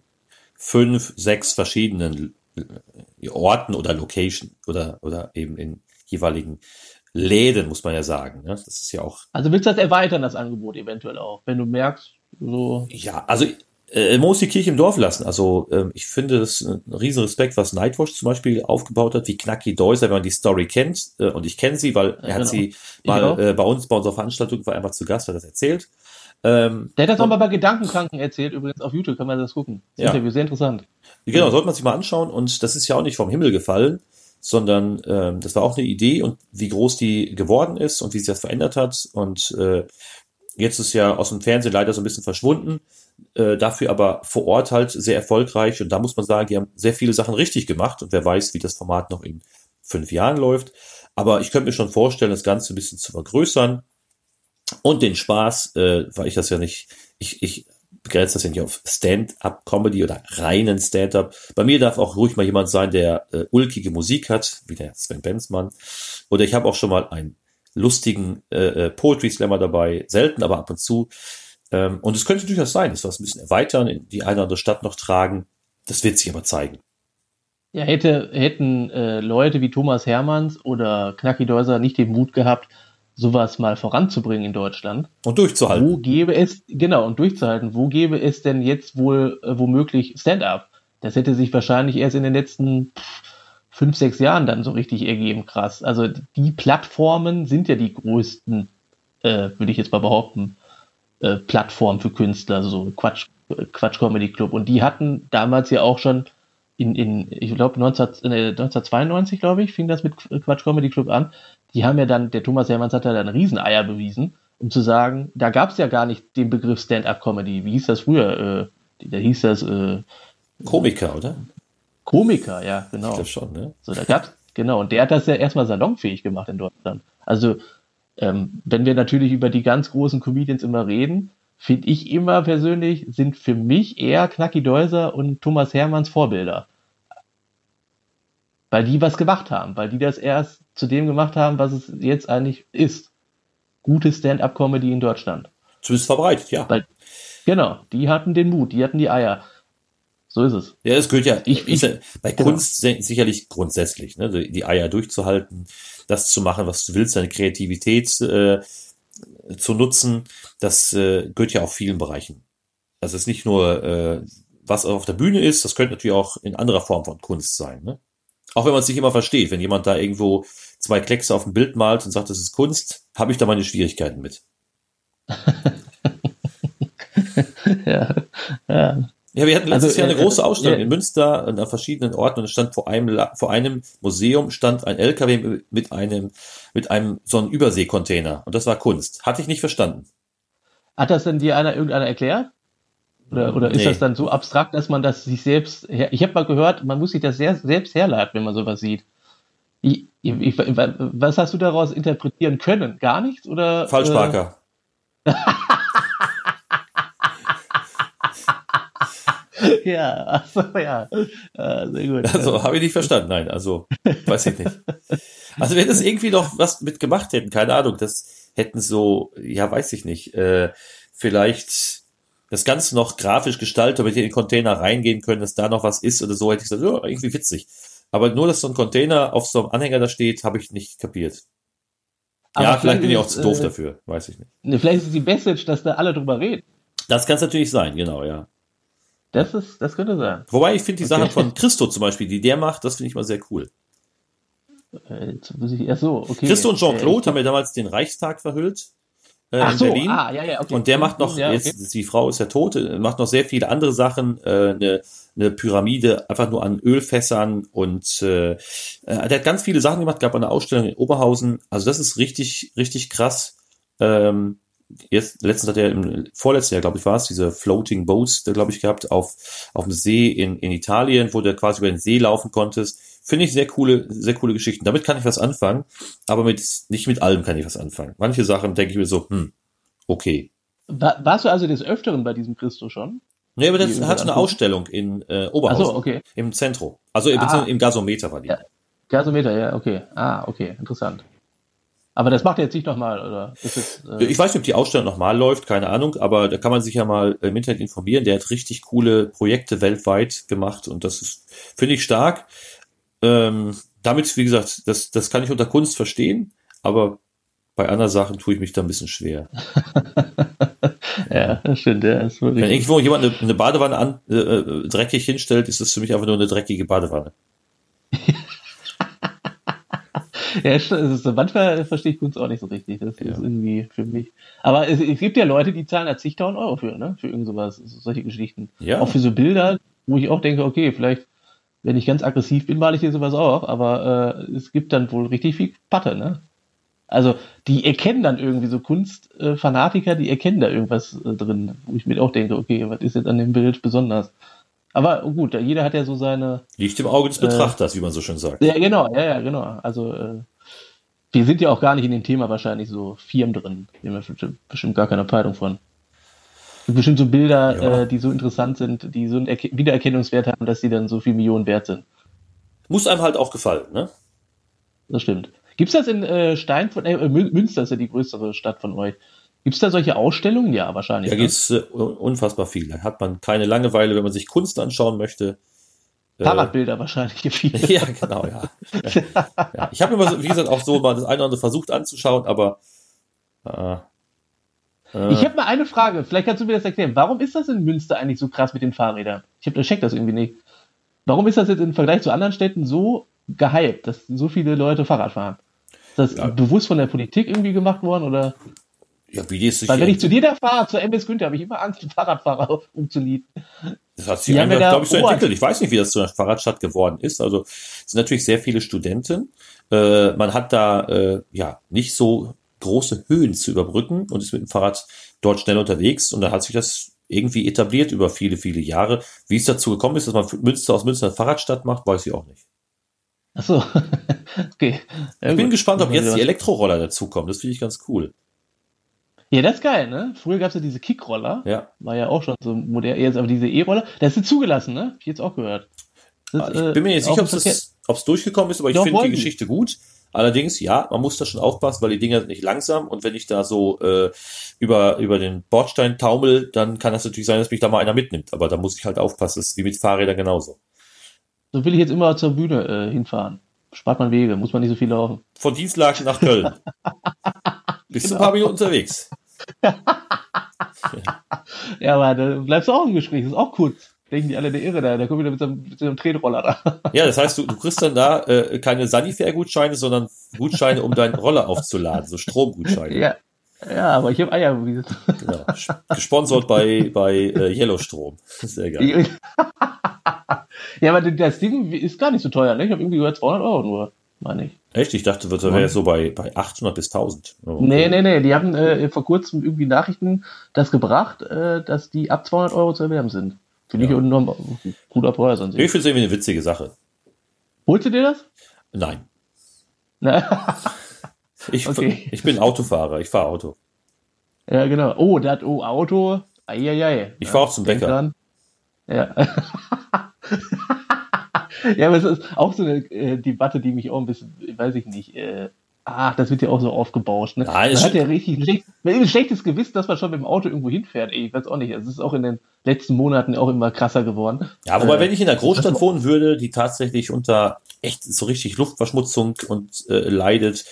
fünf, sechs verschiedenen äh, Orten oder Location oder, oder eben in jeweiligen Läden, muss man ja sagen. Ne? Das ist ja auch. Also willst du das erweitern, das Angebot eventuell auch, wenn du merkst, so. Ja, also äh, man muss die Kirche im Dorf lassen. Also ähm, ich finde das ein riesen Respekt, was Nightwatch zum Beispiel aufgebaut hat, wie Knacki Deuser, wenn man die Story kennt. Äh, und ich kenne sie, weil er hat genau. sie mal äh, bei uns, bei unserer Veranstaltung, war einfach zu Gast, hat das erzählt. Ähm, Der hat das nochmal bei Gedankenkranken erzählt, übrigens auf YouTube kann man das gucken. Das ja. Interview, sehr interessant. Genau, sollte man sich mal anschauen. Und das ist ja auch nicht vom Himmel gefallen, sondern ähm, das war auch eine Idee und wie groß die geworden ist und wie sich das verändert hat. Und äh, jetzt ist ja aus dem Fernsehen leider so ein bisschen verschwunden äh, dafür aber vor Ort halt sehr erfolgreich. Und da muss man sagen, die haben sehr viele Sachen richtig gemacht. Und wer weiß, wie das Format noch in fünf Jahren läuft. Aber ich könnte mir schon vorstellen, das Ganze ein bisschen zu vergrößern. Und den Spaß, äh, weil ich das ja nicht, ich, ich begrenze das ja nicht auf Stand-up-Comedy oder reinen Stand-up. Bei mir darf auch ruhig mal jemand sein, der äh, ulkige Musik hat, wie der Sven Benzmann. Oder ich habe auch schon mal einen lustigen äh, äh Poetry Slammer dabei, selten, aber ab und zu. Ähm, und es könnte durchaus sein, dass wir es ein bisschen erweitern, in die eine oder andere Stadt noch tragen. Das wird sich aber zeigen. Ja, hätte, hätten äh, Leute wie Thomas Hermanns oder Knacki Deuser nicht den Mut gehabt, sowas mal voranzubringen in Deutschland. Und durchzuhalten. Wo gäbe es, genau, und durchzuhalten, wo gäbe es denn jetzt wohl äh, womöglich Stand-up? Das hätte sich wahrscheinlich erst in den letzten pff, fünf, sechs Jahren dann so richtig ergeben, krass. Also die Plattformen sind ja die größten, äh, würde ich jetzt mal behaupten, äh, Plattform für Künstler, so Quatsch, Quatsch Comedy Club. Und die hatten damals ja auch schon in, in ich glaube 1992, glaube ich, fing das mit Quatsch Comedy Club an. Die haben ja dann, der Thomas Hermanns hat ja dann Rieseneier bewiesen, um zu sagen, da gab es ja gar nicht den Begriff Stand-up-Comedy. Wie hieß das früher? Äh, da hieß das äh, Komiker, oder? Komiker, ja, genau. Ich glaube schon, ne? So, da gab's, genau, und der hat das ja erstmal salonfähig gemacht in Deutschland. Also ähm, wenn wir natürlich über die ganz großen Comedians immer reden, finde ich immer persönlich, sind für mich eher Knacki Deuser und Thomas Hermanns Vorbilder. Weil die was gemacht haben, weil die das erst zu dem gemacht haben, was es jetzt eigentlich ist. Gute Stand-up-Comedy in Deutschland. Zumindest verbreitet, ja. Weil, genau, die hatten den Mut, die hatten die Eier. So ist es. Ja, es gehört ja, ich, ich, bei genau. Kunst sicherlich grundsätzlich, ne, die Eier durchzuhalten, das zu machen, was du willst, deine Kreativität äh, zu nutzen, das äh, gehört ja auch vielen Bereichen. Also es ist nicht nur, äh, was auf der Bühne ist, das könnte natürlich auch in anderer Form von Kunst sein. Ne? Auch wenn man es nicht immer versteht, wenn jemand da irgendwo zwei Kleckse auf dem Bild malt und sagt, das ist Kunst, habe ich da meine Schwierigkeiten mit. ja, ja. Ja, wir hatten letztes also, Jahr eine äh, große Ausstellung äh, in Münster an verschiedenen Orten und es stand vor einem, vor einem Museum stand ein LKW mit einem, mit einem, so einem Überseekontainer und das war Kunst. Hatte ich nicht verstanden. Hat das denn dir einer, irgendeiner erklärt? Oder, oder ist nee. das dann so abstrakt, dass man das sich selbst, ich habe mal gehört, man muss sich das sehr, selbst herleiten, wenn man sowas sieht. Ich, ich, was hast du daraus interpretieren können? Gar nichts? Oder, Falschparker. Äh, ja, achso, ja. Ah, sehr gut. Also habe ich nicht verstanden, nein, also weiß ich nicht. Also wenn das irgendwie noch was mitgemacht hätten, keine Ahnung, das hätten so, ja, weiß ich nicht, äh, vielleicht das Ganze noch grafisch gestaltet, damit in den Container reingehen können, dass da noch was ist oder so, hätte ich gesagt, ja, irgendwie witzig. Aber nur, dass so ein Container auf so einem Anhänger da steht, habe ich nicht kapiert. Aber ja, vielleicht bin ich auch zu doof äh, dafür, weiß ich nicht. Ne, vielleicht ist die Message, dass da alle drüber reden. Das kann es natürlich sein, genau, ja. Das ist, das könnte sein. Wobei ich finde die okay. Sachen von Christo zum Beispiel, die der macht, das finde ich mal sehr cool. Äh, jetzt muss ich, ach so, okay. Christo und Jean-Claude haben ja damals den Reichstag verhüllt. Äh, Ach in so, Berlin. Ah, ja, ja, okay. Und der macht noch, ja, okay. jetzt die Frau ist ja tot, macht noch sehr viele andere Sachen, äh, eine, eine Pyramide einfach nur an Ölfässern und äh, äh, der hat ganz viele Sachen gemacht, gab eine Ausstellung in Oberhausen. Also das ist richtig, richtig krass. Ähm, jetzt, letztens hat er im vorletzten Jahr, glaube ich, war es, diese Floating Boats, glaube ich, gehabt, auf, auf dem See in, in Italien, wo du quasi über den See laufen konntest. Finde ich sehr coole, sehr coole Geschichten. Damit kann ich was anfangen, aber mit, nicht mit allem kann ich was anfangen. Manche Sachen denke ich mir so, hm, okay. War, warst du also des Öfteren bei diesem Christo schon? Nee, aber das hat eine Ausstellung in äh, Oberhausen. So, okay. Im Zentrum. Also ah. im Gasometer war die. Ja. Gasometer, ja, okay. Ah, okay, interessant. Aber das macht er jetzt nicht nochmal, oder? Jetzt, äh ich weiß nicht, ob die Ausstellung nochmal läuft, keine Ahnung, aber da kann man sich ja mal im Internet informieren. Der hat richtig coole Projekte weltweit gemacht und das ist, finde ich stark. Ähm, damit, wie gesagt, das, das kann ich unter Kunst verstehen, aber bei anderen Sachen tue ich mich da ein bisschen schwer. ja, stimmt, ja. Das Wenn irgendwo jemand eine, eine Badewanne an, äh, äh, dreckig hinstellt, ist das für mich einfach nur eine dreckige Badewanne. ja, ist, manchmal verstehe ich Kunst auch nicht so richtig. Das ja. ist irgendwie für mich. Aber es, es, gibt ja Leute, die zahlen da zigtausend Euro für, ne? Für irgend sowas, solche Geschichten. Ja. Auch für so Bilder, wo ich auch denke, okay, vielleicht, wenn ich ganz aggressiv bin, male ich hier sowas auch, aber äh, es gibt dann wohl richtig viel Patte, ne? Also, die erkennen dann irgendwie so Kunstfanatiker, die erkennen da irgendwas äh, drin, wo ich mir auch denke, okay, was ist jetzt an dem Bild besonders? Aber gut, jeder hat ja so seine. Liegt im Auge des äh, Betrachters, äh, wie man so schön sagt. Ja, genau, ja, ja, genau. Also äh, wir sind ja auch gar nicht in dem Thema wahrscheinlich so Firmen drin. Wir haben ja bestimmt gar keine Peilung von. Bestimmt so Bilder, ja. äh, die so interessant sind, die so einen Erke Wiedererkennungswert haben, dass sie dann so viel Millionen wert sind. Muss einem halt auch gefallen, ne? Das stimmt. Gibt's das in äh, Steinfurt? Äh, Münster ist ja die größere Stadt von euch. Gibt es da solche Ausstellungen? Ja, wahrscheinlich. Da ne? gibt es äh, unfassbar viel. Da hat man keine Langeweile, wenn man sich Kunst anschauen möchte. Äh, Fahrradbilder äh, wahrscheinlich viele. ja, genau, ja. ja. Ich habe immer, so, wie gesagt, auch so mal das eine oder andere versucht anzuschauen, aber äh, äh, ich habe mal eine Frage, vielleicht kannst du mir das erklären. Warum ist das in Münster eigentlich so krass mit den Fahrrädern? Ich habe check das irgendwie nicht. Warum ist das jetzt im Vergleich zu anderen Städten so gehypt, dass so viele Leute Fahrrad fahren? Ist das ja. bewusst von der Politik irgendwie gemacht worden oder? Ja, wie die Weil wenn ich zu dir da fahre, zur MS Günther, habe ich immer Angst, einen Fahrradfahrer umzulieben. Das hat sich einfach, glaube ich, so entwickelt. Ich weiß nicht, wie das zu einer Fahrradstadt geworden ist. Also es sind natürlich sehr viele Studenten. Äh, man hat da äh, ja nicht so große Höhen zu überbrücken und ist mit dem Fahrrad dort schnell unterwegs. Und da hat sich das irgendwie etabliert über viele, viele Jahre. Wie es dazu gekommen ist, dass man Münster aus Münster eine Fahrradstadt macht, weiß ich auch nicht. Ach so, okay. Ja, ich bin gut. gespannt, ob jetzt die Elektroroller dazukommen. Das finde ich ganz cool. Ja, das ist geil, ne? Früher gab es ja diese Kickroller. Ja. War ja auch schon so modern. Jetzt aber diese E-Roller, das ist zugelassen, ne? Hab ich jetzt auch gehört. Das, ah, ich bin mir nicht äh, sicher, ob es durchgekommen ist, aber ich finde die Geschichte gut. Allerdings, ja, man muss da schon aufpassen, weil die Dinger sind nicht langsam und wenn ich da so äh, über, über den Bordstein taumel, dann kann das natürlich sein, dass mich da mal einer mitnimmt. Aber da muss ich halt aufpassen, das ist wie mit Fahrrädern genauso. So will ich jetzt immer zur Bühne äh, hinfahren. Spart man Wege, muss man nicht so viel laufen. Von Dienstlaken nach Köln. Bist genau. ein paar Minuten unterwegs. ja, aber da bleibst du auch im Gespräch, das ist auch cool. Denken die alle der Irre da, der kommt wieder mit so einem, mit so einem Tretroller da. Ja, das heißt, du, du kriegst dann da äh, keine Sanifair-Gutscheine, sondern Gutscheine, um deinen Roller aufzuladen, so Stromgutscheine. Ja, ja, aber ich habe Eier bewiesen. Genau. Gesponsert bei, bei äh, Yellowstrom. Sehr geil. ja, aber das Ding ist gar nicht so teuer, ne? Ich habe irgendwie gehört 200 Euro nur, meine ich. Echt? Ich dachte, das wäre so bei, bei 800 bis 1000. Oh, okay. Nee, nee, nee. Die haben äh, vor kurzem irgendwie Nachrichten das gebracht, äh, dass die ab 200 Euro zu erwerben sind. Finde ja. ich ein guter Preis an sich. Ich finde es irgendwie eine witzige Sache. Holst du dir das? Nein. ich, okay. ich bin Autofahrer, ich fahre Auto. Ja, genau. Oh, das oh, Auto. Eieiei. Ich fahre auch zum Bäcker. Dran. Ja. ja, aber es ist auch so eine äh, Debatte, die mich auch ein bisschen, weiß ich nicht, äh, ach, das wird ja auch so aufgebauscht. Ne? Nein, man hat ja richtig schlecht, ein schlechtes Gewissen, dass man schon mit dem Auto irgendwo hinfährt. Ey, ich weiß auch nicht. Es ist auch in den letzten Monaten auch immer krasser geworden. Ja, wobei, äh, wenn ich in der Großstadt wohnen würde, die tatsächlich unter echt so richtig Luftverschmutzung und äh, leidet,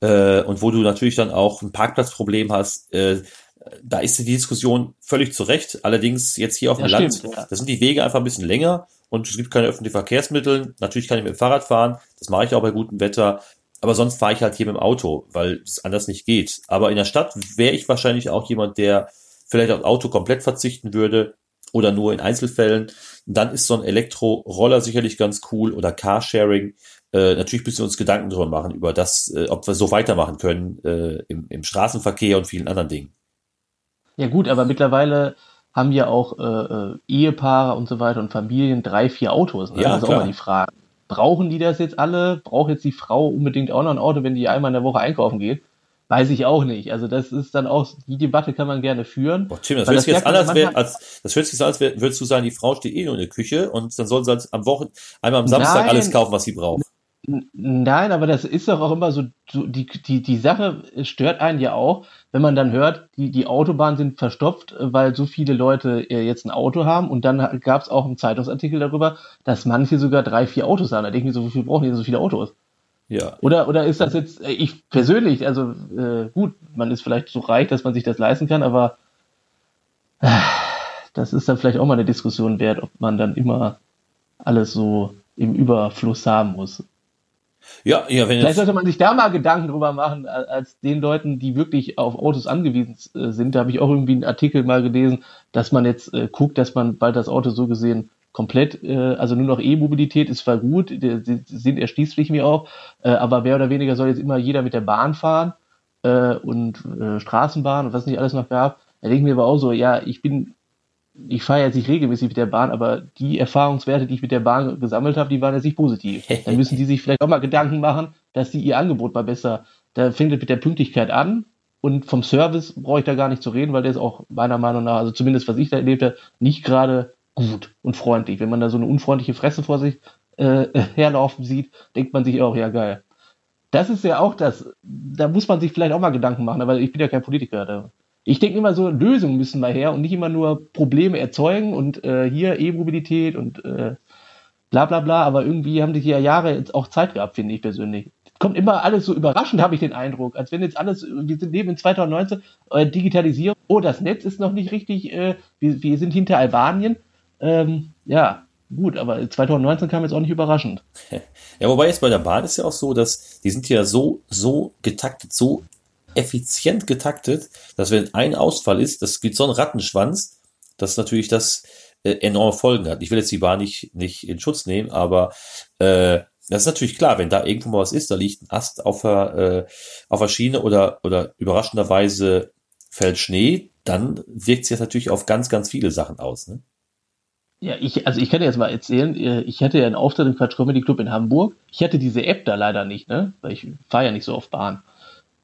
äh, und wo du natürlich dann auch ein Parkplatzproblem hast, äh, da ist die Diskussion völlig zu Recht. Allerdings jetzt hier auf dem ja, Land, stimmt, ja. da sind die Wege einfach ein bisschen länger und es gibt keine öffentlichen Verkehrsmittel. Natürlich kann ich mit dem Fahrrad fahren, das mache ich auch bei gutem Wetter. Aber sonst fahre ich halt hier mit dem Auto, weil es anders nicht geht. Aber in der Stadt wäre ich wahrscheinlich auch jemand, der vielleicht aufs Auto komplett verzichten würde oder nur in Einzelfällen. dann ist so ein Elektroroller sicherlich ganz cool oder Carsharing. Äh, natürlich müssen wir uns Gedanken darüber machen, über das, äh, ob wir so weitermachen können äh, im, im Straßenverkehr und vielen anderen Dingen. Ja gut, aber mittlerweile haben ja auch äh, äh, Ehepaare und so weiter und Familien drei, vier Autos. Ne? Ja, das ist klar. auch mal die Frage. Brauchen die das jetzt alle? Braucht jetzt die Frau unbedingt auch noch ein Auto, wenn die einmal in der Woche einkaufen geht? Weiß ich auch nicht. Also das ist dann auch, die Debatte kann man gerne führen. Boah, Tim, das hört sich jetzt anders wär, als, das hört sich so an, als würdest du sagen, die Frau steht eh nur in der Küche und dann soll sie halt am Wochen, einmal am Samstag Nein. alles kaufen, was sie braucht. Nein, aber das ist doch auch immer so, so die, die, die Sache stört einen ja auch, wenn man dann hört, die, die Autobahnen sind verstopft, weil so viele Leute äh, jetzt ein Auto haben und dann gab es auch einen Zeitungsartikel darüber, dass manche sogar drei, vier Autos haben. Da denke ich mir so, wofür brauchen die so viele Autos? Ja. Oder, oder ist das jetzt, äh, ich persönlich, also äh, gut, man ist vielleicht so reich, dass man sich das leisten kann, aber äh, das ist dann vielleicht auch mal eine Diskussion wert, ob man dann immer alles so im Überfluss haben muss. Ja, ja, wenn Vielleicht sollte man sich da mal Gedanken drüber machen, als den Leuten, die wirklich auf Autos angewiesen äh, sind. Da habe ich auch irgendwie einen Artikel mal gelesen, dass man jetzt äh, guckt, dass man bald das Auto so gesehen komplett, äh, also nur noch E-Mobilität ist zwar gut, die, sind erschließlich mir auch, äh, aber mehr oder weniger soll jetzt immer jeder mit der Bahn fahren äh, und äh, Straßenbahn und was nicht alles noch gab. Da denke ich mir aber auch so, ja, ich bin ich fahre jetzt nicht regelmäßig mit der Bahn, aber die Erfahrungswerte, die ich mit der Bahn gesammelt habe, die waren jetzt nicht positiv. Dann müssen die sich vielleicht auch mal Gedanken machen, dass sie ihr Angebot mal besser, da fängt es mit der Pünktlichkeit an und vom Service brauche ich da gar nicht zu reden, weil der ist auch meiner Meinung nach, also zumindest was ich da erlebt habe, nicht gerade gut und freundlich. Wenn man da so eine unfreundliche Fresse vor sich äh, herlaufen sieht, denkt man sich auch, ja geil. Das ist ja auch das, da muss man sich vielleicht auch mal Gedanken machen, aber ich bin ja kein Politiker. Da ich denke immer so, Lösungen müssen mal her und nicht immer nur Probleme erzeugen und äh, hier E-Mobilität und äh, bla bla bla, aber irgendwie haben die hier Jahre auch Zeit gehabt, finde ich persönlich. Kommt immer alles so überraschend, habe ich den Eindruck, als wenn jetzt alles, wir sind leben in 2019, äh, Digitalisierung, oh, das Netz ist noch nicht richtig, äh, wir, wir sind hinter Albanien. Ähm, ja, gut, aber 2019 kam jetzt auch nicht überraschend. Ja, wobei jetzt bei der Bahn ist ja auch so, dass die sind ja so, so getaktet, so effizient getaktet, dass wenn ein Ausfall ist, das gibt so einen Rattenschwanz, dass natürlich das äh, enorme Folgen hat. Ich will jetzt die Bahn nicht, nicht in Schutz nehmen, aber äh, das ist natürlich klar, wenn da irgendwo mal was ist, da liegt ein Ast auf der, äh, auf der Schiene oder, oder überraschenderweise fällt Schnee, dann wirkt sich das natürlich auf ganz, ganz viele Sachen aus. Ne? Ja, ich, also ich kann dir jetzt mal erzählen, äh, ich hatte ja einen Auftritt im Quatsch Comedy Club in Hamburg. Ich hatte diese App da leider nicht, ne? Weil ich fahre ja nicht so auf Bahn.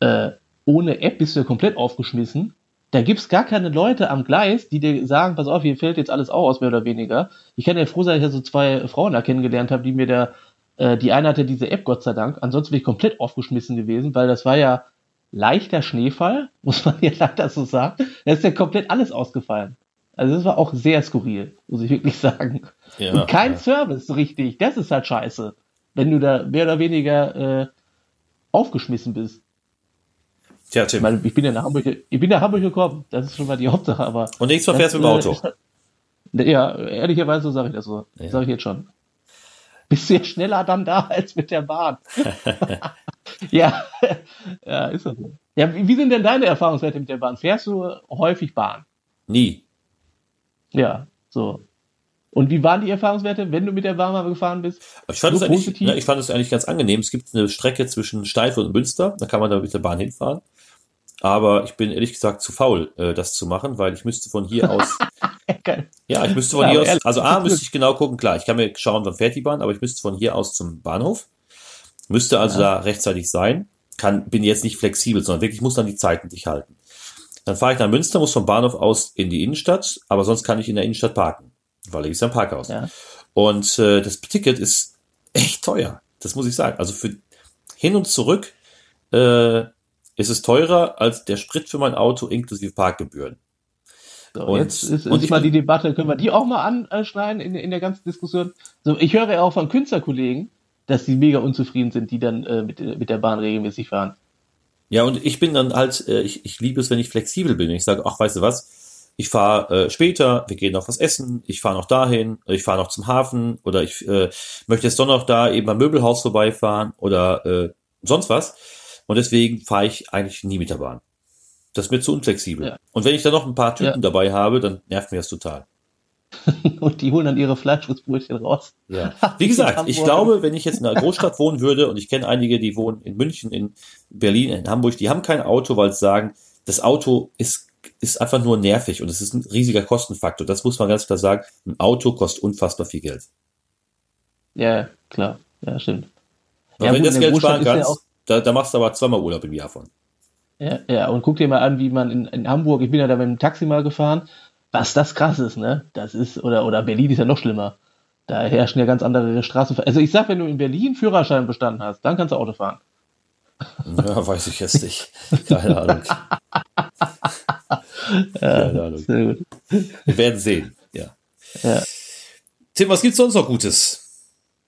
Äh, ohne App bist du ja komplett aufgeschmissen. Da gibt's gar keine Leute am Gleis, die dir sagen, pass auf, hier fällt jetzt alles aus, mehr oder weniger. Ich kann ja froh sein, dass ich ja so zwei Frauen da kennengelernt habe, die mir da, äh, die eine hatte diese App, Gott sei Dank. Ansonsten wäre ich komplett aufgeschmissen gewesen, weil das war ja leichter Schneefall, muss man ja leider so sagen. Da ist ja komplett alles ausgefallen. Also das war auch sehr skurril, muss ich wirklich sagen. Ja, Und kein ja. Service so richtig. Das ist halt scheiße. Wenn du da mehr oder weniger äh, aufgeschmissen bist. Tja, Tim. Ich, meine, ich bin ja nach Hamburg, ich bin nach Hamburg gekommen. Das ist schon mal die Hauptsache, aber. Und nächstes Mal fährst du mit dem Auto. Äh, ja, ehrlicherweise sage ich das so. Ja. Sage ich jetzt schon. Bist du ja schneller dann da als mit der Bahn. ja, ja, ist das so. Ja, wie sind denn deine Erfahrungswerte mit der Bahn? Fährst du häufig Bahn? Nie. Ja, so. Und wie waren die Erfahrungswerte, wenn du mit der Bahn mal gefahren bist? Ich fand, es eigentlich, ja, ich fand es eigentlich ganz angenehm. Es gibt eine Strecke zwischen Steifel und Münster, da kann man da mit der Bahn hinfahren. Aber ich bin ehrlich gesagt zu faul, äh, das zu machen, weil ich müsste von hier aus. ja, ich müsste von ja, hier aus. Also A müsste ich genau gucken, klar, ich kann mir schauen, wann fährt die Bahn, aber ich müsste von hier aus zum Bahnhof. Müsste also ja. da rechtzeitig sein. Kann, bin jetzt nicht flexibel, sondern wirklich muss dann die Zeiten sich halten. Dann fahre ich nach Münster, muss vom Bahnhof aus in die Innenstadt, aber sonst kann ich in der Innenstadt parken, weil da ist ein Parkhaus. Ja. Und äh, das Ticket ist echt teuer, das muss ich sagen. Also für hin und zurück äh, ist es teurer als der Sprit für mein Auto inklusive Parkgebühren. So, und, jetzt ist, und ist mal die Debatte, können wir die auch mal anschneiden in, in der ganzen Diskussion? So, ich höre ja auch von Künstlerkollegen, dass die mega unzufrieden sind, die dann äh, mit, mit der Bahn regelmäßig fahren. Ja, und ich bin dann halt, äh, ich, ich liebe es, wenn ich flexibel bin. Ich sage, ach, weißt du was, ich fahre äh, später, wir gehen noch was essen, ich fahre noch dahin, ich fahre noch zum Hafen oder ich äh, möchte jetzt doch noch da eben am Möbelhaus vorbeifahren oder äh, sonst was. Und deswegen fahre ich eigentlich nie mit der Bahn. Das ist mir zu unflexibel. Ja. Und wenn ich dann noch ein paar Typen ja. dabei habe, dann nervt mir das total. und die holen dann ihre Fleischwurstbrötchen raus. Ja. Wie gesagt, ich glaube, wenn ich jetzt in einer Großstadt wohnen würde und ich kenne einige, die wohnen in München, in Berlin, in Hamburg, die haben kein Auto, weil sie sagen, das Auto ist, ist einfach nur nervig und es ist ein riesiger Kostenfaktor. Das muss man ganz klar sagen. Ein Auto kostet unfassbar viel Geld. Ja, klar. Ja, stimmt. Aber ja, wenn du das Geld sparen kannst, da, da machst du aber zweimal Urlaub im Jahr von. Ja, ja, und guck dir mal an, wie man in, in Hamburg, ich bin ja da mit dem Taxi mal gefahren, was das krass ist, ne? Das ist, oder, oder Berlin ist ja noch schlimmer. Da herrschen ja ganz andere Straßen. Also ich sag, wenn du in Berlin Führerschein bestanden hast, dann kannst du Auto fahren. Ja, weiß ich jetzt nicht. Keine Ahnung. Keine Ahnung. Sehr gut. Wir werden sehen, ja. ja. Tim, was gibt's sonst noch Gutes?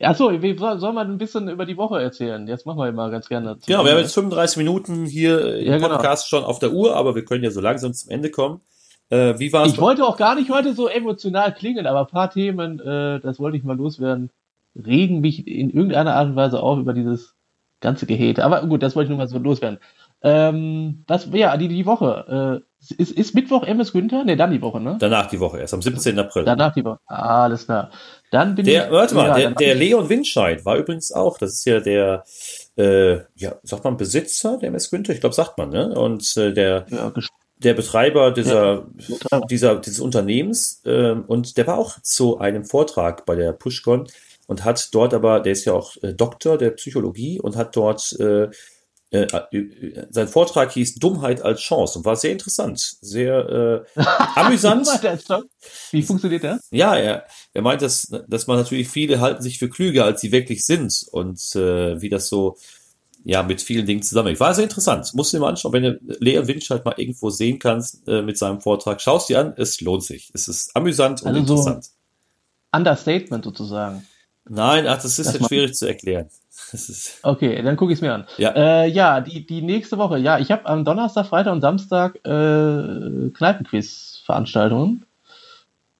Achso, wie soll man ein bisschen über die Woche erzählen? Jetzt machen wir mal ganz gerne. Genau, wir haben jetzt 35 Minuten hier im ja, Podcast genau. schon auf der Uhr, aber wir können ja so langsam zum Ende kommen. Äh, wie war's? Ich wollte auch gar nicht heute so emotional klingen, aber ein paar Themen, äh, das wollte ich mal loswerden, regen mich in irgendeiner Art und Weise auf über dieses ganze Gehete. Aber gut, das wollte ich nur mal so loswerden. Ähm, was, ja, die, die Woche. Äh, ist, ist Mittwoch MS Günther? Ne, dann die Woche, ne? Danach die Woche, erst am 17. April. Danach die Woche. Ah, alles klar. Dann bin der, ich. Warte mal, ja, der, der Leon Windscheid war übrigens auch, das ist ja der, äh, ja, sagt man Besitzer der MS Günther? Ich glaube, sagt man, ne? Und äh, der, ja, der Betreiber dieser, ja, dieser, dieses Unternehmens, äh, und der war auch zu einem Vortrag bei der Pushcon und hat dort aber, der ist ja auch äh, Doktor der Psychologie und hat dort äh, äh, äh, sein Vortrag hieß Dummheit als Chance und war sehr interessant, sehr äh, amüsant. Wie funktioniert das? Ja, er, er meint, dass, dass man natürlich viele halten sich für klüger, als sie wirklich sind und äh, wie das so ja mit vielen Dingen zusammenhängt. War sehr interessant. Musst du dir mal anschauen, wenn du Leon Winch halt mal irgendwo sehen kannst äh, mit seinem Vortrag, schaust dir an, es lohnt sich. Es ist amüsant und also interessant. So Understatement sozusagen. Nein, ach, das ist das jetzt schwierig zu erklären. okay, dann gucke ich es mir an. Ja, äh, ja die, die nächste Woche. Ja, ich habe am Donnerstag, Freitag und Samstag äh, Kneipenquiz-Veranstaltungen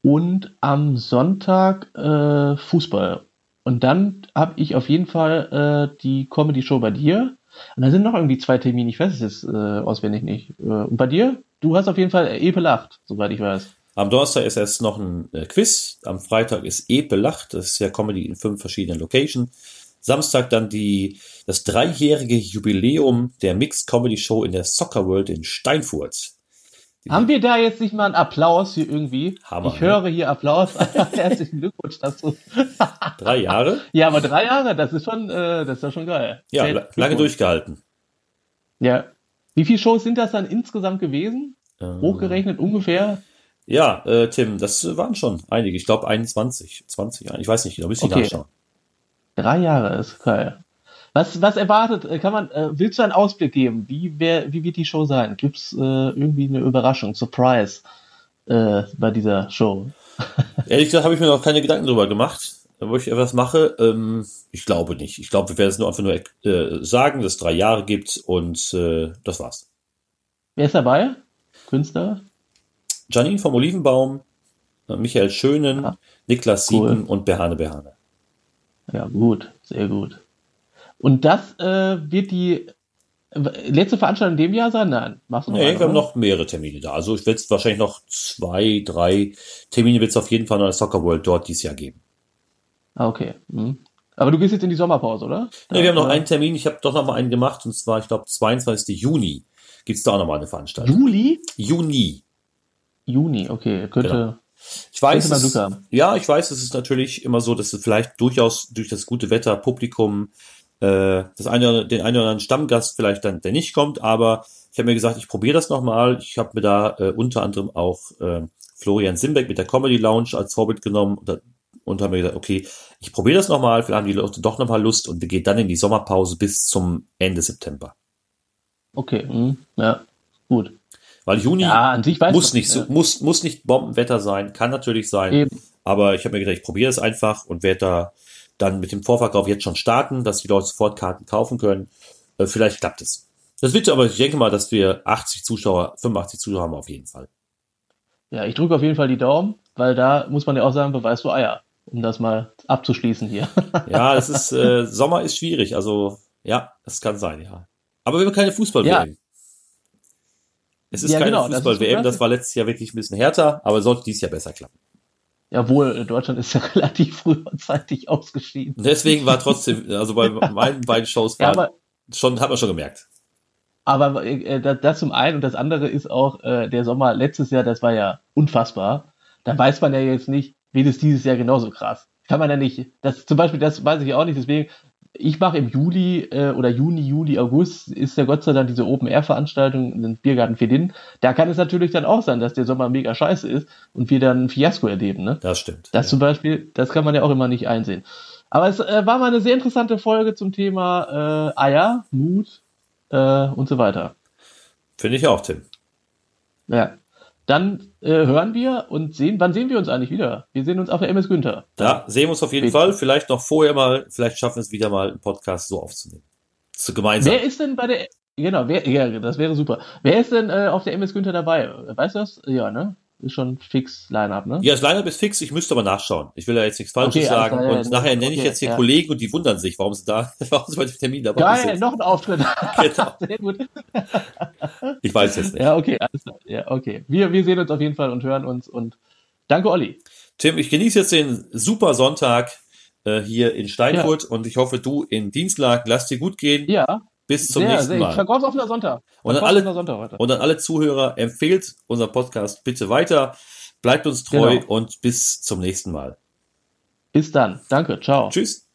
und am Sonntag äh, Fußball. Und dann habe ich auf jeden Fall äh, die Comedy-Show bei dir. Und da sind noch irgendwie zwei Termine, ich weiß es jetzt äh, auswendig nicht. Äh, und bei dir? Du hast auf jeden Fall Epe lacht, soweit ich weiß. Am Donnerstag ist erst noch ein äh, Quiz. Am Freitag ist Epe lacht. Das ist ja Comedy in fünf verschiedenen Locations. Samstag dann die, das dreijährige Jubiläum der Mixed Comedy Show in der Soccer World in Steinfurt. Haben wir da jetzt nicht mal einen Applaus hier irgendwie? Hammer, ich höre hier Applaus. Herzlichen Glückwunsch dazu. drei Jahre? Ja, aber drei Jahre, das ist schon, äh, das ist ja schon geil. Ja, lange durchgehalten. Ja. Wie viele Shows sind das dann insgesamt gewesen? Ähm, Hochgerechnet ungefähr? Ja, äh, Tim, das waren schon einige. Ich glaube 21, 20, ich weiß nicht, da müsste ich okay. nachschauen. Drei Jahre ist geil. Was, was erwartet, äh, kann man, äh, willst du einen Ausblick geben? Wie, wer, wie wird die Show sein? Gibt es äh, irgendwie eine Überraschung, Surprise äh, bei dieser Show? Ehrlich gesagt habe ich mir noch keine Gedanken darüber gemacht, wo ich etwas mache. Ähm, ich glaube nicht. Ich glaube, wir werden es nur einfach nur äh, sagen, dass es drei Jahre gibt und äh, das war's. Wer ist dabei? Künstler? Janine vom Olivenbaum, Michael Schönen, ah, Niklas cool. Sieben und Behane Behane. Ja, gut, sehr gut. Und das äh, wird die letzte Veranstaltung in dem Jahr sein? Nein, machst du noch Nee, eine, wir haben noch mehrere Termine da. Also ich werde es wahrscheinlich noch zwei, drei Termine wird es auf jeden Fall noch in der Soccer World dort dieses Jahr geben. Ah, okay. Mhm. Aber du gehst jetzt in die Sommerpause, oder? Nee, wir haben noch einen Termin. Ich habe doch noch mal einen gemacht und zwar, ich glaube, 22. Juni gibt es da auch noch mal eine Veranstaltung. Juli? Juni. Juni, okay. Könnte, genau. Ich weiß, es, ja, ich weiß, es ist natürlich immer so, dass es vielleicht durchaus durch das gute Wetter Publikum äh, das eine, den einen oder anderen Stammgast vielleicht dann, der nicht kommt, aber ich habe mir gesagt, ich probiere das nochmal. Ich habe mir da äh, unter anderem auch äh, Florian Simbeck mit der Comedy Lounge als Vorbild genommen und, und habe mir gesagt, okay, ich probiere das nochmal, vielleicht haben die Leute doch nochmal Lust und wir gehen dann in die Sommerpause bis zum Ende September. Okay, mhm. ja, gut. Weil Juni ja, muss nicht so, ja. muss, muss nicht Bombenwetter sein, kann natürlich sein. Eben. Aber ich habe mir gedacht, ich probiere es einfach und werde da dann mit dem Vorverkauf jetzt schon starten, dass die Leute sofort Karten kaufen können. Äh, vielleicht klappt es. Das wird aber, ich denke mal, dass wir 80 Zuschauer, 85 Zuschauer haben auf jeden Fall. Ja, ich drücke auf jeden Fall die Daumen, weil da muss man ja auch sagen, beweist du Eier, um das mal abzuschließen hier. ja, das ist, äh, Sommer ist schwierig, also ja, das kann sein, ja. Aber wir haben keine Fußball-WM. Ja. Es ist ja, keine genau, Fußball-WM, das, das, war letztes Jahr wirklich ein bisschen härter, aber sollte dieses Jahr besser klappen. Jawohl, Deutschland ist ja relativ frühzeitig ausgeschieden. Deswegen war trotzdem, also bei meinen beiden Shows war ja, schon, hat man schon gemerkt. Aber äh, das zum einen und das andere ist auch äh, der Sommer letztes Jahr, das war ja unfassbar. Da weiß man ja jetzt nicht, wird es dieses Jahr genauso krass. Kann man ja nicht. Das zum Beispiel, das weiß ich auch nicht. Deswegen, ich mache im Juli äh, oder Juni, Juli, August ist ja Gott sei Dank diese Open-Air-Veranstaltung in Biergarten Fedin. Da kann es natürlich dann auch sein, dass der Sommer mega scheiße ist und wir dann ein Fiasko erleben. Ne? Das stimmt. Das ja. zum Beispiel, das kann man ja auch immer nicht einsehen. Aber es äh, war mal eine sehr interessante Folge zum Thema äh, Eier, Mut, äh, und so weiter. Finde ich auch, Tim. Ja. Dann äh, hören wir und sehen, wann sehen wir uns eigentlich wieder? Wir sehen uns auf der MS Günther. Ja, sehen wir uns auf jeden Bitte. Fall. Vielleicht noch vorher mal, vielleicht schaffen wir es wieder mal, einen Podcast so aufzunehmen. Zu gemeinsam. Wer ist denn bei der, genau, wer, ja, das wäre super. Wer ist denn äh, auf der MS Günther dabei? Weißt du das? Ja, ne? Ist schon fix Line-Up, ne? Ja, das Line-Up ist fix, ich müsste aber nachschauen. Ich will ja jetzt nichts Falsches okay, sagen. Klar, ja, und nachher nenne okay, ich jetzt hier ja. Kollegen und die wundern sich, warum sie da, warum sie bei dem Termin dabei Geil, sind. noch ein Auftritt. Genau. Sehr gut. ich weiß es nicht. Ja, okay, alles klar. Ja, okay. Wir, wir sehen uns auf jeden Fall und hören uns und danke, Olli. Tim, ich genieße jetzt den super Sonntag äh, hier in Steinfurt ja. und ich hoffe, du in Dienstlag, lass dir gut gehen. Ja. Bis zum sehr, nächsten sehr. Mal. Verkaufsoffener Sonntag. Und an, alle, Sonntag heute. und an alle Zuhörer, empfehlt unseren Podcast bitte weiter. Bleibt uns treu genau. und bis zum nächsten Mal. Bis dann. Danke. Ciao. Tschüss.